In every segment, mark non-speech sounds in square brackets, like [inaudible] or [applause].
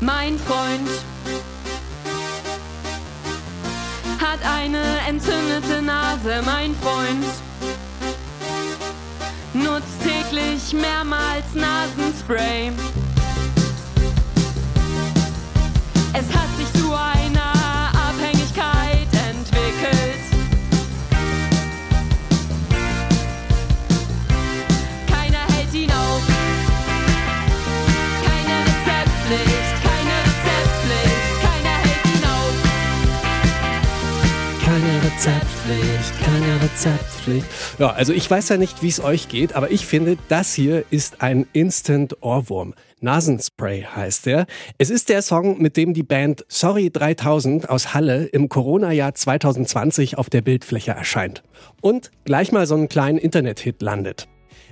Mein Freund hat eine entzündete Nase, mein Freund nutzt täglich mehrmals Nasenspray. Es hat sich zu einer Rezeptpflicht, keine Rezeptpflicht. Ja, also ich weiß ja nicht, wie es euch geht, aber ich finde, das hier ist ein Instant Ohrwurm. Nasenspray heißt er. Es ist der Song, mit dem die Band Sorry 3000 aus Halle im Corona-Jahr 2020 auf der Bildfläche erscheint. Und gleich mal so einen kleinen Internet-Hit landet.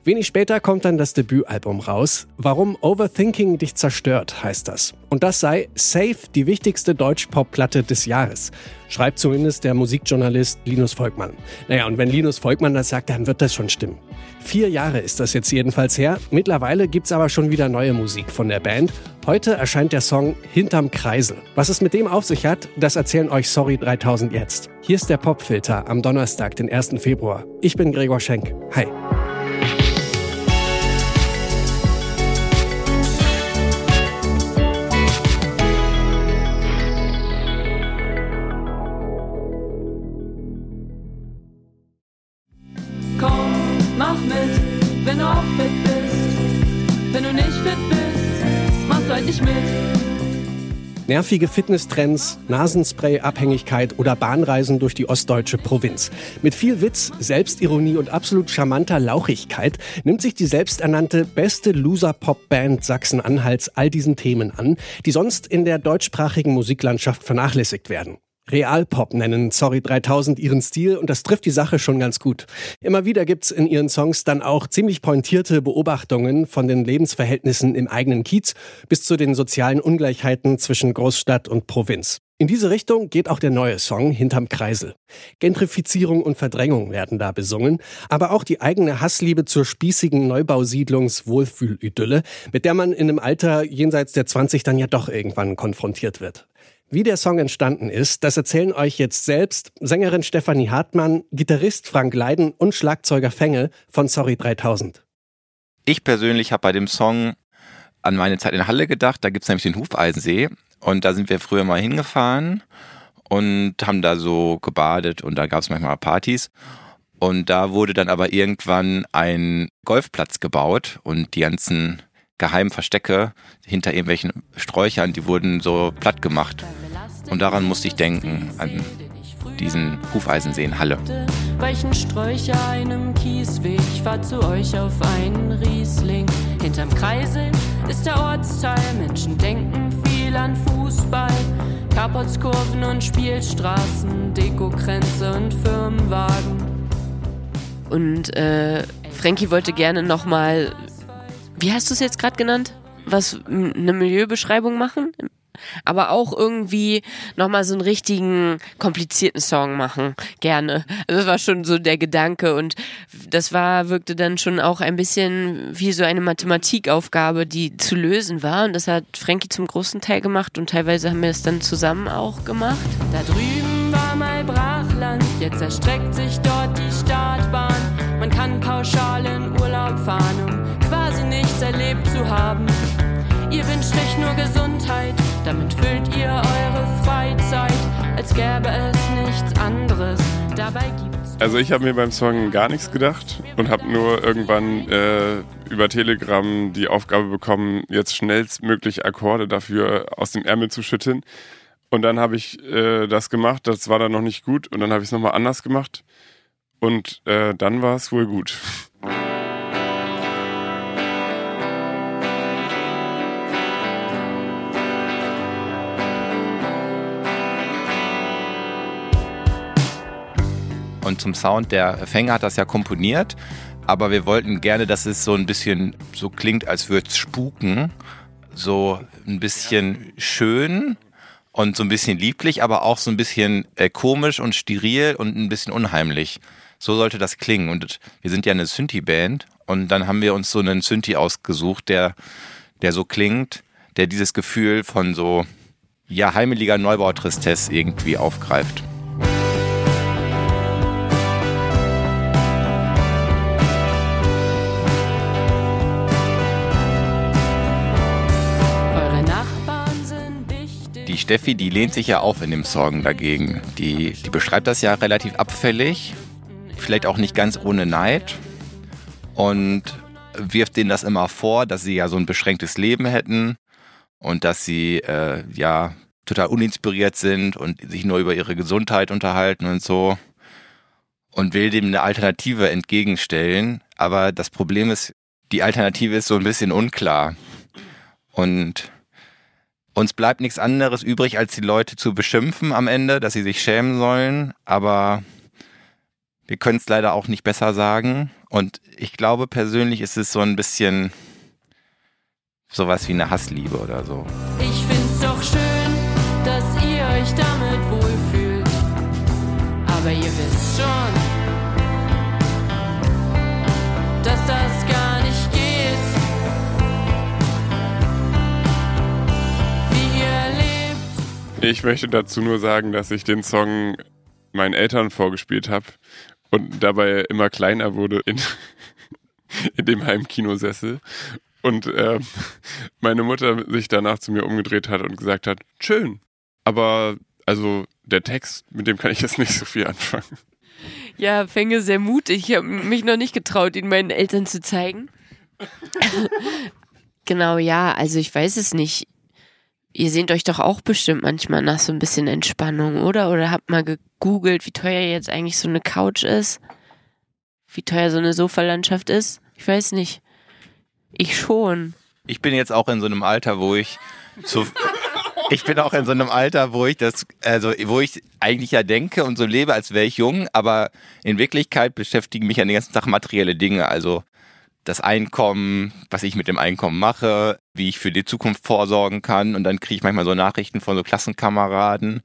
Wenig später kommt dann das Debütalbum raus. Warum Overthinking dich zerstört, heißt das. Und das sei safe die wichtigste Deutsch-Pop-Platte des Jahres. Schreibt zumindest der Musikjournalist Linus Volkmann. Naja, und wenn Linus Volkmann das sagt, dann wird das schon stimmen. Vier Jahre ist das jetzt jedenfalls her. Mittlerweile gibt's aber schon wieder neue Musik von der Band. Heute erscheint der Song Hinterm Kreisel. Was es mit dem auf sich hat, das erzählen euch Sorry 3000 jetzt. Hier ist der Popfilter am Donnerstag, den 1. Februar. Ich bin Gregor Schenk. Hi. Wenn du auch fit bist. Wenn du nicht fit bist, machst du halt nicht mit. Nervige Fitnesstrends, Nasenspray-Abhängigkeit oder Bahnreisen durch die ostdeutsche Provinz. Mit viel Witz, Selbstironie und absolut charmanter Lauchigkeit nimmt sich die selbsternannte beste Loser-Pop-Band Sachsen-Anhalts all diesen Themen an, die sonst in der deutschsprachigen Musiklandschaft vernachlässigt werden. Realpop nennen Sorry 3000 ihren Stil und das trifft die Sache schon ganz gut. Immer wieder gibt's in ihren Songs dann auch ziemlich pointierte Beobachtungen von den Lebensverhältnissen im eigenen Kiez bis zu den sozialen Ungleichheiten zwischen Großstadt und Provinz. In diese Richtung geht auch der neue Song Hinterm Kreisel. Gentrifizierung und Verdrängung werden da besungen, aber auch die eigene Hassliebe zur spießigen Neubausiedlungs-Wohlfühlidylle, mit der man in einem Alter jenseits der 20 dann ja doch irgendwann konfrontiert wird. Wie der Song entstanden ist, das erzählen euch jetzt selbst Sängerin Stefanie Hartmann, Gitarrist Frank Leiden und Schlagzeuger Fenge von Sorry 3000. Ich persönlich habe bei dem Song an meine Zeit in Halle gedacht. Da gibt's nämlich den Hufeisensee und da sind wir früher mal hingefahren und haben da so gebadet und da gab's manchmal Partys. Und da wurde dann aber irgendwann ein Golfplatz gebaut und die ganzen geheimen Verstecke hinter irgendwelchen Sträuchern, die wurden so platt gemacht. Und daran musste ich denken, an diesen Hufeisensee in Halle. Weichen Sträucher einem Kiesweg, fahr zu euch auf einen Riesling. Hinterm Kreisel ist der Ortsteil, Menschen denken viel an Fußball. Carportskurven und Spielstraßen, Dekokränze und Firmenwagen. Und äh, Frankie wollte gerne nochmal, wie hast du es jetzt gerade genannt? Was, eine Milieubeschreibung machen? Aber auch irgendwie nochmal so einen richtigen, komplizierten Song machen. Gerne. Also das war schon so der Gedanke und das war, wirkte dann schon auch ein bisschen wie so eine Mathematikaufgabe, die zu lösen war. Und das hat Frankie zum großen Teil gemacht und teilweise haben wir es dann zusammen auch gemacht. Da drüben war mal Brachland, jetzt erstreckt sich dort die Startbahn. Man kann pauschal in Urlaub fahren, nichts erlebt zu haben. Ihr wünscht euch nur Gesundheit, damit füllt ihr eure Freizeit, als gäbe es nichts anderes. Dabei gibt's. Also ich habe mir beim Song gar nichts gedacht und habe nur irgendwann äh, über Telegram die Aufgabe bekommen, jetzt schnellstmöglich Akkorde dafür aus dem Ärmel zu schütteln. Und dann habe ich äh, das gemacht, das war dann noch nicht gut und dann habe ich es nochmal anders gemacht und äh, dann war es wohl gut. Und zum Sound, der Fänger hat das ja komponiert, aber wir wollten gerne, dass es so ein bisschen so klingt, als würde es spuken. So ein bisschen schön und so ein bisschen lieblich, aber auch so ein bisschen äh, komisch und steril und ein bisschen unheimlich. So sollte das klingen. Und wir sind ja eine Synthi-Band und dann haben wir uns so einen Synthi ausgesucht, der, der so klingt, der dieses Gefühl von so ja heimeliger Neubautristesse irgendwie aufgreift. Die Steffi, die lehnt sich ja auf in dem Song dagegen. Die, die beschreibt das ja relativ abfällig, vielleicht auch nicht ganz ohne Neid und wirft denen das immer vor, dass sie ja so ein beschränktes Leben hätten und dass sie äh, ja total uninspiriert sind und sich nur über ihre Gesundheit unterhalten und so und will dem eine Alternative entgegenstellen. Aber das Problem ist, die Alternative ist so ein bisschen unklar. Und uns bleibt nichts anderes übrig, als die Leute zu beschimpfen am Ende, dass sie sich schämen sollen. Aber wir können es leider auch nicht besser sagen. Und ich glaube persönlich ist es so ein bisschen sowas wie eine Hassliebe oder so. Ich find's doch schön, dass ihr euch damit wohlfühlt. Aber ihr wisst schon, dass das Ich möchte dazu nur sagen, dass ich den Song meinen Eltern vorgespielt habe und dabei immer kleiner wurde in, [laughs] in dem Heimkinosessel. Und äh, meine Mutter sich danach zu mir umgedreht hat und gesagt hat, schön, aber also der Text, mit dem kann ich jetzt nicht so viel anfangen. Ja, Fänge sehr mutig. Ich habe mich noch nicht getraut, ihn meinen Eltern zu zeigen. [laughs] genau, ja, also ich weiß es nicht. Ihr sehnt euch doch auch bestimmt manchmal nach so ein bisschen Entspannung, oder? Oder habt mal gegoogelt, wie teuer jetzt eigentlich so eine Couch ist? Wie teuer so eine Sofalandschaft ist? Ich weiß nicht. Ich schon. Ich bin jetzt auch in so einem Alter, wo ich zu, ich bin auch in so einem Alter, wo ich das, also wo ich eigentlich ja denke und so lebe, als wäre ich jung, aber in Wirklichkeit beschäftigen mich ja den ganzen Tag materielle Dinge, also das Einkommen, was ich mit dem Einkommen mache, wie ich für die Zukunft vorsorgen kann und dann kriege ich manchmal so Nachrichten von so Klassenkameraden,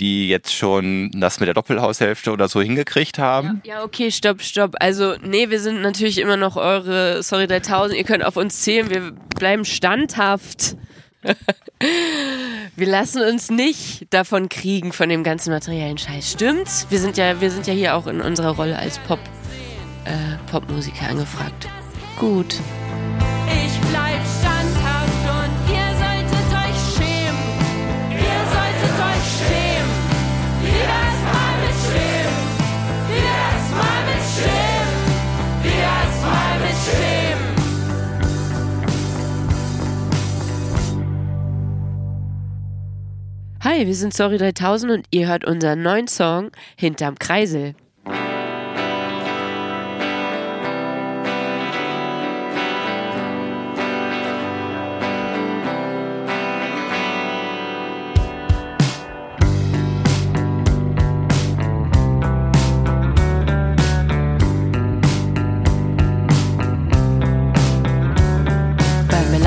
die jetzt schon das mit der Doppelhaushälfte oder so hingekriegt haben. Ja, okay, stopp, stopp. Also, nee, wir sind natürlich immer noch eure Sorry 3000. Ihr könnt auf uns zählen. Wir bleiben standhaft. [laughs] wir lassen uns nicht davon kriegen, von dem ganzen materiellen Scheiß. Stimmt's? Wir sind ja, wir sind ja hier auch in unserer Rolle als Pop, äh, Popmusiker angefragt. Gut. Ich bleib standhaft und ihr solltet euch schämen. Ihr solltet euch schämen. Das mal mit schämen. Das mal mit schämen. Das mal mit schämen. Hi, wir sind Sorry 3000 und ihr hört unseren neuen Song Hinterm Kreisel.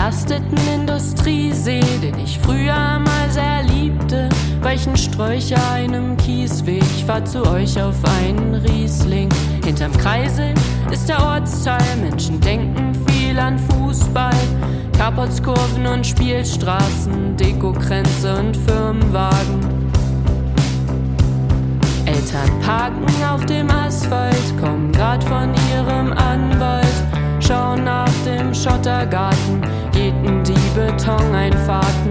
Belasteten Industriesee, den ich früher mal sehr liebte, weichen Sträucher einem Kiesweg. Ich fahr zu euch auf einen Riesling. Hinterm Kreisel ist der Ortsteil. Menschen denken viel an Fußball. Carportskurven und Spielstraßen, Dekokränze und Firmenwagen. Eltern parken auf dem Asphalt, kommen grad von ihrem Anwalt, schauen nach dem Schottergarten, gehten die Betoneinfahrten.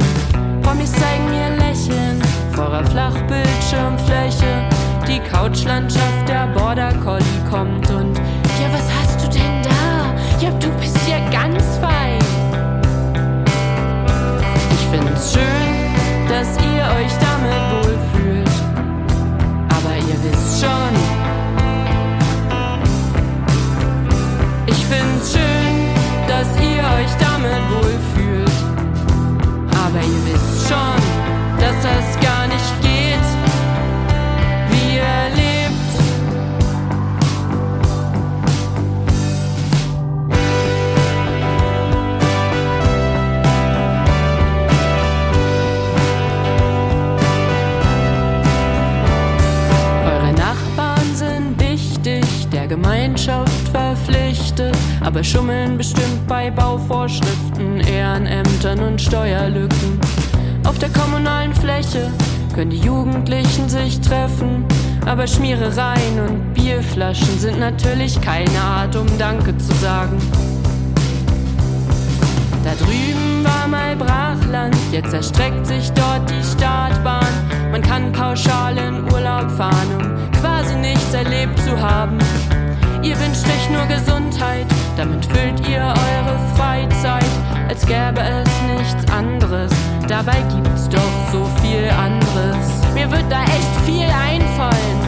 Promis zeigen ihr Lächeln vor der Flachbildschirmfläche, die Couchlandschaft der Border Collie kommt und ja, was hast du denn da? Ja, du bist schummeln bestimmt bei Bauvorschriften, Ehrenämtern und Steuerlücken. Auf der kommunalen Fläche können die Jugendlichen sich treffen, aber Schmierereien und Bierflaschen sind natürlich keine Art, um Danke zu sagen. Da drüben war mal Brachland, jetzt erstreckt sich dort die Startbahn. Man kann pauschal in Urlaub fahren, um quasi nichts erlebt zu haben. Ihr wünscht euch nur Gesundheit, damit füllt ihr eure Freizeit, als gäbe es nichts anderes. Dabei gibt's doch so viel anderes. Mir wird da echt viel einfallen.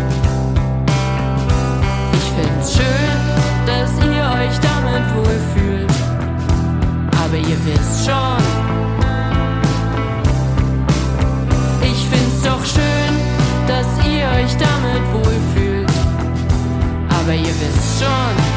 Ich find's schön, dass ihr euch damit wohlfühlt. Aber ihr wisst schon, ich find's doch schön, dass ihr euch damit wohlfühlt. Aber ihr wisst schon,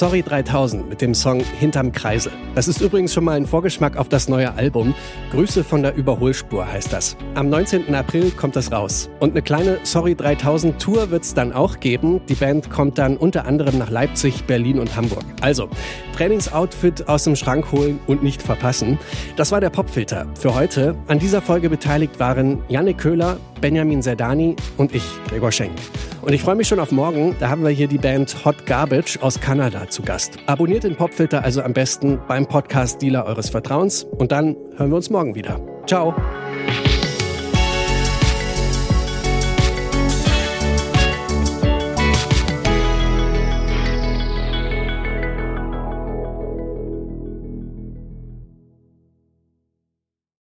Sorry 3000 mit dem Song Hinterm Kreisel. Das ist übrigens schon mal ein Vorgeschmack auf das neue Album. Grüße von der Überholspur heißt das. Am 19. April kommt das raus. Und eine kleine Sorry 3000 Tour wird es dann auch geben. Die Band kommt dann unter anderem nach Leipzig, Berlin und Hamburg. Also, Trainingsoutfit aus dem Schrank holen und nicht verpassen. Das war der Popfilter für heute. An dieser Folge beteiligt waren Janne Köhler, Benjamin Zerdani und ich, Gregor Schenk. Und ich freue mich schon auf morgen. Da haben wir hier die Band Hot Garbage aus Kanada zu Gast. Abonniert den Popfilter also am besten beim Podcast-Dealer eures Vertrauens und dann hören wir uns morgen wieder. Ciao.